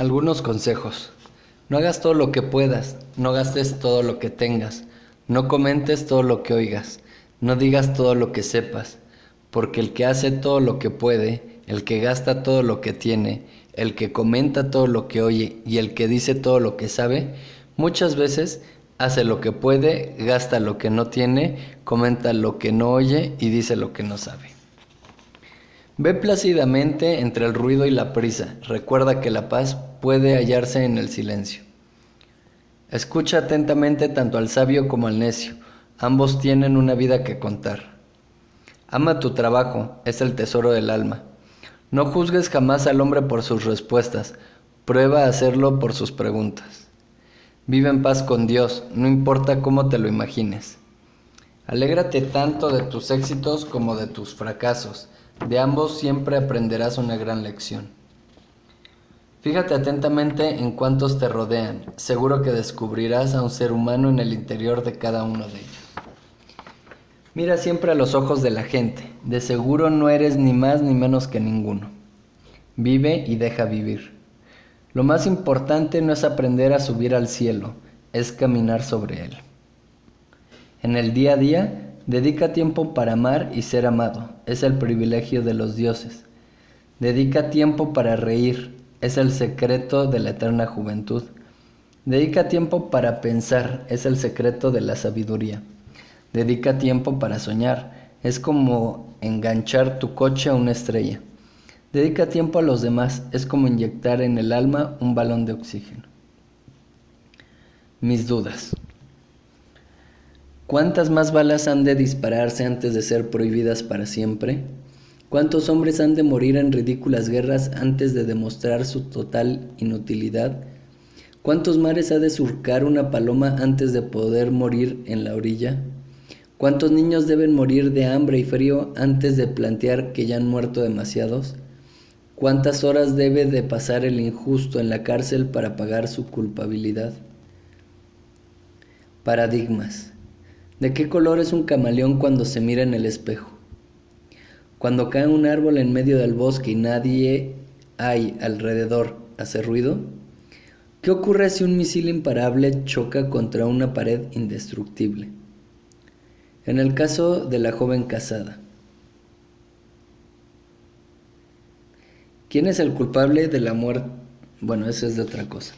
Algunos consejos. No hagas todo lo que puedas, no gastes todo lo que tengas, no comentes todo lo que oigas, no digas todo lo que sepas, porque el que hace todo lo que puede, el que gasta todo lo que tiene, el que comenta todo lo que oye y el que dice todo lo que sabe, muchas veces hace lo que puede, gasta lo que no tiene, comenta lo que no oye y dice lo que no sabe. Ve plácidamente entre el ruido y la prisa. Recuerda que la paz puede hallarse en el silencio. Escucha atentamente tanto al sabio como al necio. Ambos tienen una vida que contar. Ama tu trabajo, es el tesoro del alma. No juzgues jamás al hombre por sus respuestas, prueba a hacerlo por sus preguntas. Vive en paz con Dios, no importa cómo te lo imagines. Alégrate tanto de tus éxitos como de tus fracasos de ambos siempre aprenderás una gran lección. Fíjate atentamente en cuántos te rodean. Seguro que descubrirás a un ser humano en el interior de cada uno de ellos. Mira siempre a los ojos de la gente. De seguro no eres ni más ni menos que ninguno. Vive y deja vivir. Lo más importante no es aprender a subir al cielo, es caminar sobre él. En el día a día, Dedica tiempo para amar y ser amado, es el privilegio de los dioses. Dedica tiempo para reír, es el secreto de la eterna juventud. Dedica tiempo para pensar, es el secreto de la sabiduría. Dedica tiempo para soñar, es como enganchar tu coche a una estrella. Dedica tiempo a los demás, es como inyectar en el alma un balón de oxígeno. Mis dudas. ¿Cuántas más balas han de dispararse antes de ser prohibidas para siempre? ¿Cuántos hombres han de morir en ridículas guerras antes de demostrar su total inutilidad? ¿Cuántos mares ha de surcar una paloma antes de poder morir en la orilla? ¿Cuántos niños deben morir de hambre y frío antes de plantear que ya han muerto demasiados? ¿Cuántas horas debe de pasar el injusto en la cárcel para pagar su culpabilidad? Paradigmas. ¿De qué color es un camaleón cuando se mira en el espejo? Cuando cae un árbol en medio del bosque y nadie hay alrededor, ¿hace ruido? ¿Qué ocurre si un misil imparable choca contra una pared indestructible? En el caso de la joven casada, ¿quién es el culpable de la muerte? Bueno, eso es de otra cosa.